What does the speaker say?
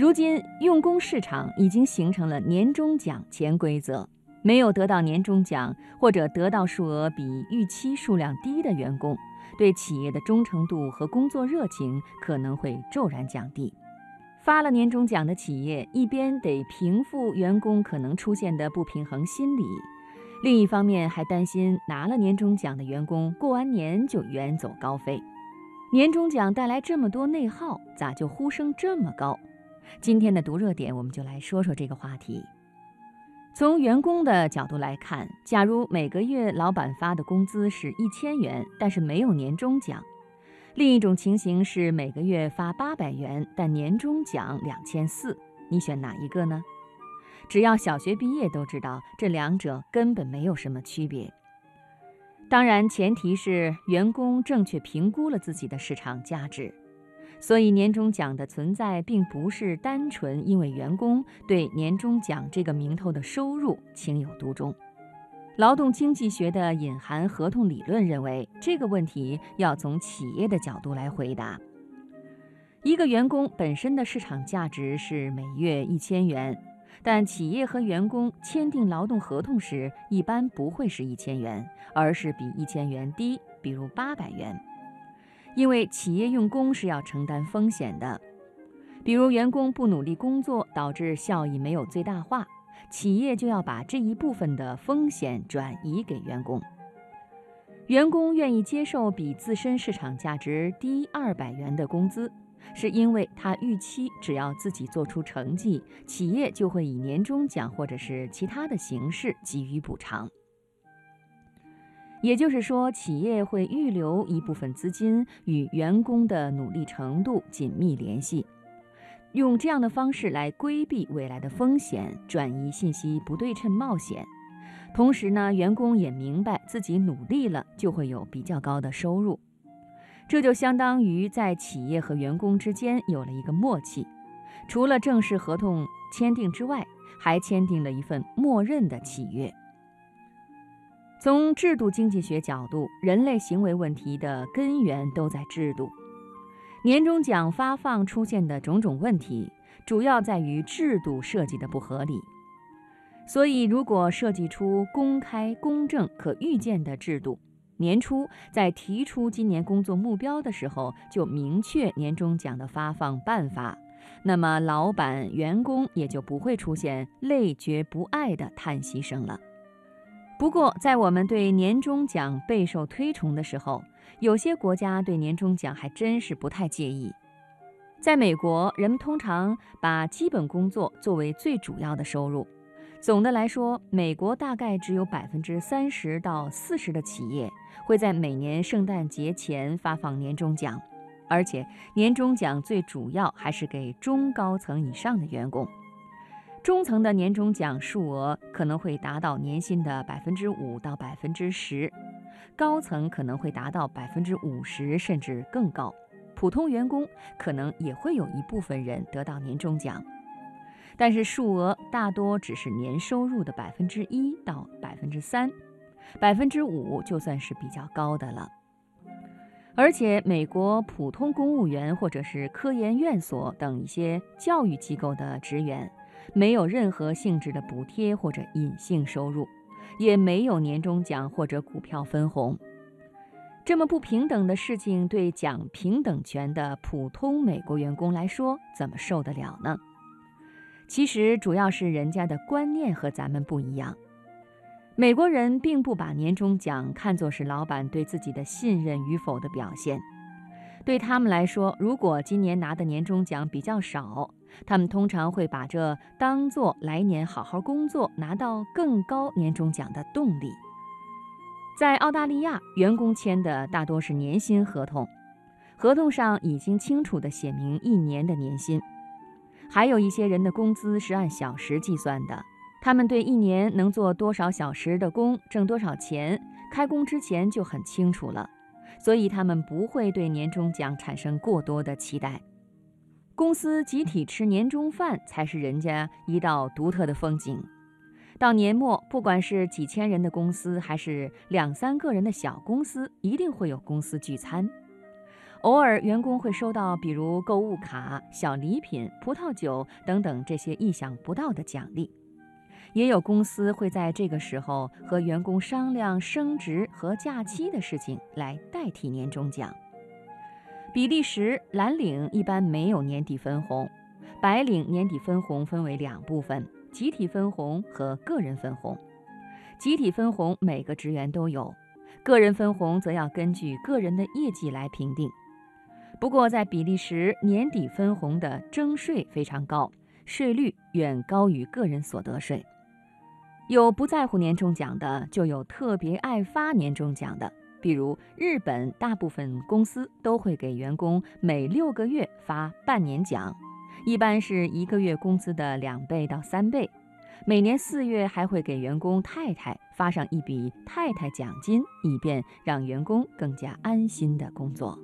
如今用工市场已经形成了年终奖潜规则，没有得到年终奖或者得到数额比预期数量低的员工，对企业的忠诚度和工作热情可能会骤然降低。发了年终奖的企业，一边得平复员工可能出现的不平衡心理，另一方面还担心拿了年终奖的员工过完年就远走高飞。年终奖带来这么多内耗，咋就呼声这么高？今天的读热点，我们就来说说这个话题。从员工的角度来看，假如每个月老板发的工资是一千元，但是没有年终奖；另一种情形是每个月发八百元，但年终奖两千四，你选哪一个呢？只要小学毕业都知道，这两者根本没有什么区别。当然，前提是员工正确评估了自己的市场价值。所以，年终奖的存在并不是单纯因为员工对年终奖这个名头的收入情有独钟。劳动经济学的隐含合同理论认为，这个问题要从企业的角度来回答。一个员工本身的市场价值是每月一千元。但企业和员工签订劳动合同时，一般不会是一千元，而是比一千元低，比如八百元。因为企业用工是要承担风险的，比如员工不努力工作，导致效益没有最大化，企业就要把这一部分的风险转移给员工。员工愿意接受比自身市场价值低二百元的工资。是因为他预期，只要自己做出成绩，企业就会以年终奖或者是其他的形式给予补偿。也就是说，企业会预留一部分资金与员工的努力程度紧密联系，用这样的方式来规避未来的风险，转移信息不对称冒险。同时呢，员工也明白自己努力了就会有比较高的收入。这就相当于在企业和员工之间有了一个默契，除了正式合同签订之外，还签订了一份默认的契约。从制度经济学角度，人类行为问题的根源都在制度。年终奖发放出现的种种问题，主要在于制度设计的不合理。所以，如果设计出公开、公正、可预见的制度，年初在提出今年工作目标的时候，就明确年终奖的发放办法，那么老板、员工也就不会出现累觉不爱的叹息声了。不过，在我们对年终奖备受推崇的时候，有些国家对年终奖还真是不太介意。在美国，人们通常把基本工作作为最主要的收入。总的来说，美国大概只有百分之三十到四十的企业会在每年圣诞节前发放年终奖，而且年终奖最主要还是给中高层以上的员工。中层的年终奖数额可能会达到年薪的百分之五到百分之十，高层可能会达到百分之五十甚至更高。普通员工可能也会有一部分人得到年终奖。但是数额大多只是年收入的百分之一到百分之三，百分之五就算是比较高的了。而且，美国普通公务员或者是科研院所等一些教育机构的职员，没有任何性质的补贴或者隐性收入，也没有年终奖或者股票分红。这么不平等的事情，对讲平等权的普通美国员工来说，怎么受得了呢？其实主要是人家的观念和咱们不一样。美国人并不把年终奖看作是老板对自己的信任与否的表现。对他们来说，如果今年拿的年终奖比较少，他们通常会把这当做来年好好工作、拿到更高年终奖的动力。在澳大利亚，员工签的大多是年薪合同，合同上已经清楚地写明一年的年薪。还有一些人的工资是按小时计算的，他们对一年能做多少小时的工，挣多少钱，开工之前就很清楚了，所以他们不会对年终奖产生过多的期待。公司集体吃年终饭才是人家一道独特的风景。到年末，不管是几千人的公司，还是两三个人的小公司，一定会有公司聚餐。偶尔员工会收到比如购物卡、小礼品、葡萄酒等等这些意想不到的奖励。也有公司会在这个时候和员工商量升职和假期的事情，来代替年终奖。比利时蓝领一般没有年底分红，白领年底分红分为两部分：集体分红和个人分红。集体分红每个职员都有，个人分红则要根据个人的业绩来评定。不过，在比利时年底分红的征税非常高，税率远高于个人所得税。有不在乎年终奖的，就有特别爱发年终奖的。比如日本，大部分公司都会给员工每六个月发半年奖，一般是一个月工资的两倍到三倍。每年四月还会给员工太太发上一笔太太奖金，以便让员工更加安心的工作。